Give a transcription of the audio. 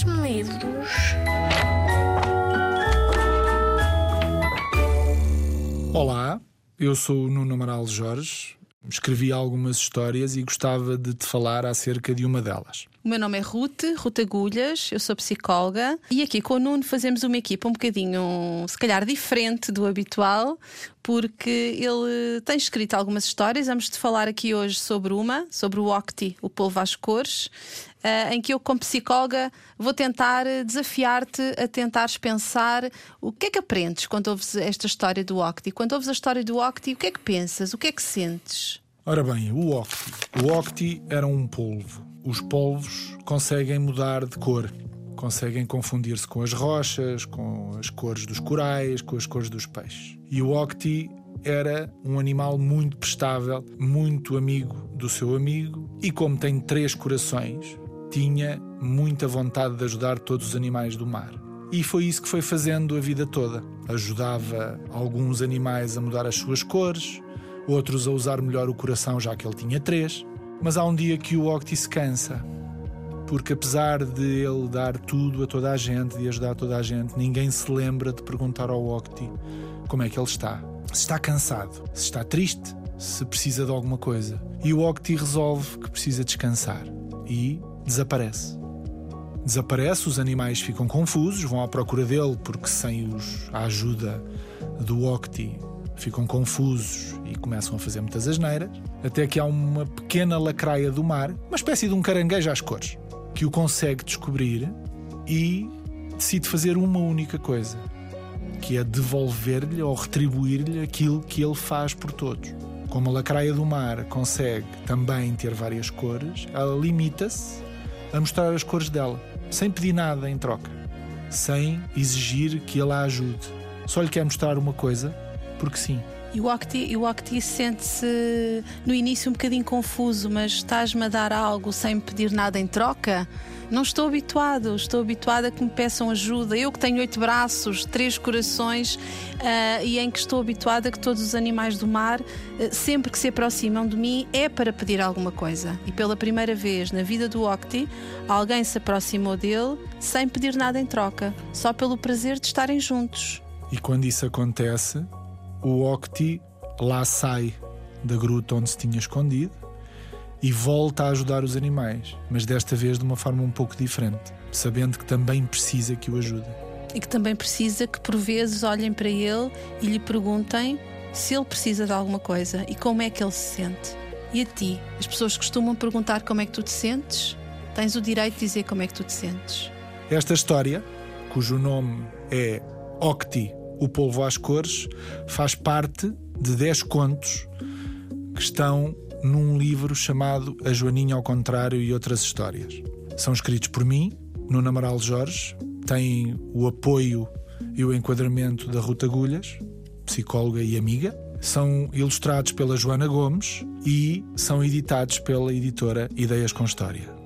Dás-me livros? Olá, eu sou o Nuno Amaral Jorge. Escrevi algumas histórias e gostava de te falar acerca de uma delas. O meu nome é Ruth, Ruth Agulhas, eu sou psicóloga e aqui com o Nuno fazemos uma equipa um bocadinho, se calhar, diferente do habitual, porque ele tem escrito algumas histórias. Vamos te falar aqui hoje sobre uma, sobre o Octi, o polvo às cores, uh, em que eu, como psicóloga, vou tentar desafiar-te a tentares pensar o que é que aprendes quando ouves esta história do Octi. Quando ouves a história do Octi, o que é que pensas? O que é que sentes? Ora bem, o Octi. O Octi era um polvo os polvos conseguem mudar de cor. Conseguem confundir-se com as rochas, com as cores dos corais, com as cores dos peixes. E o Octi era um animal muito prestável, muito amigo do seu amigo, e como tem três corações, tinha muita vontade de ajudar todos os animais do mar. E foi isso que foi fazendo a vida toda. Ajudava alguns animais a mudar as suas cores, outros a usar melhor o coração, já que ele tinha três. Mas há um dia que o Octi se cansa, porque apesar de ele dar tudo a toda a gente, de ajudar toda a gente, ninguém se lembra de perguntar ao Octi como é que ele está. Se está cansado, se está triste, se precisa de alguma coisa. E o Octi resolve que precisa descansar e desaparece. Desaparece, os animais ficam confusos, vão à procura dele porque sem os, a ajuda do Octi ficam confusos e começam a fazer muitas asneiras, até que há uma pequena lacraia do mar, uma espécie de um caranguejo às cores, que o consegue descobrir e decide fazer uma única coisa, que é devolver-lhe ou retribuir-lhe aquilo que ele faz por todos. Como a lacraia do mar consegue também ter várias cores, ela limita-se a mostrar as cores dela, sem pedir nada em troca, sem exigir que ele a ajude. Só lhe quer mostrar uma coisa porque sim. E o Octi, Octi sente-se no início um bocadinho confuso, mas estás-me a dar algo sem pedir nada em troca? Não estou habituado, estou habituada a que me peçam ajuda. Eu que tenho oito braços, três corações uh, e em que estou habituada a que todos os animais do mar, uh, sempre que se aproximam de mim, é para pedir alguma coisa. E pela primeira vez na vida do Octi, alguém se aproximou dele sem pedir nada em troca, só pelo prazer de estarem juntos. E quando isso acontece, o Octi lá sai da gruta onde se tinha escondido e volta a ajudar os animais, mas desta vez de uma forma um pouco diferente, sabendo que também precisa que o ajude. E que também precisa que por vezes olhem para ele e lhe perguntem se ele precisa de alguma coisa e como é que ele se sente. E a ti? As pessoas costumam perguntar como é que tu te sentes? Tens o direito de dizer como é que tu te sentes. Esta história, cujo nome é Octi o Polvo às Cores faz parte de 10 contos que estão num livro chamado A Joaninha ao Contrário e Outras Histórias. São escritos por mim, no Amaral Jorge, têm o apoio e o enquadramento da Ruta Agulhas, psicóloga e amiga. São ilustrados pela Joana Gomes e são editados pela editora Ideias com História.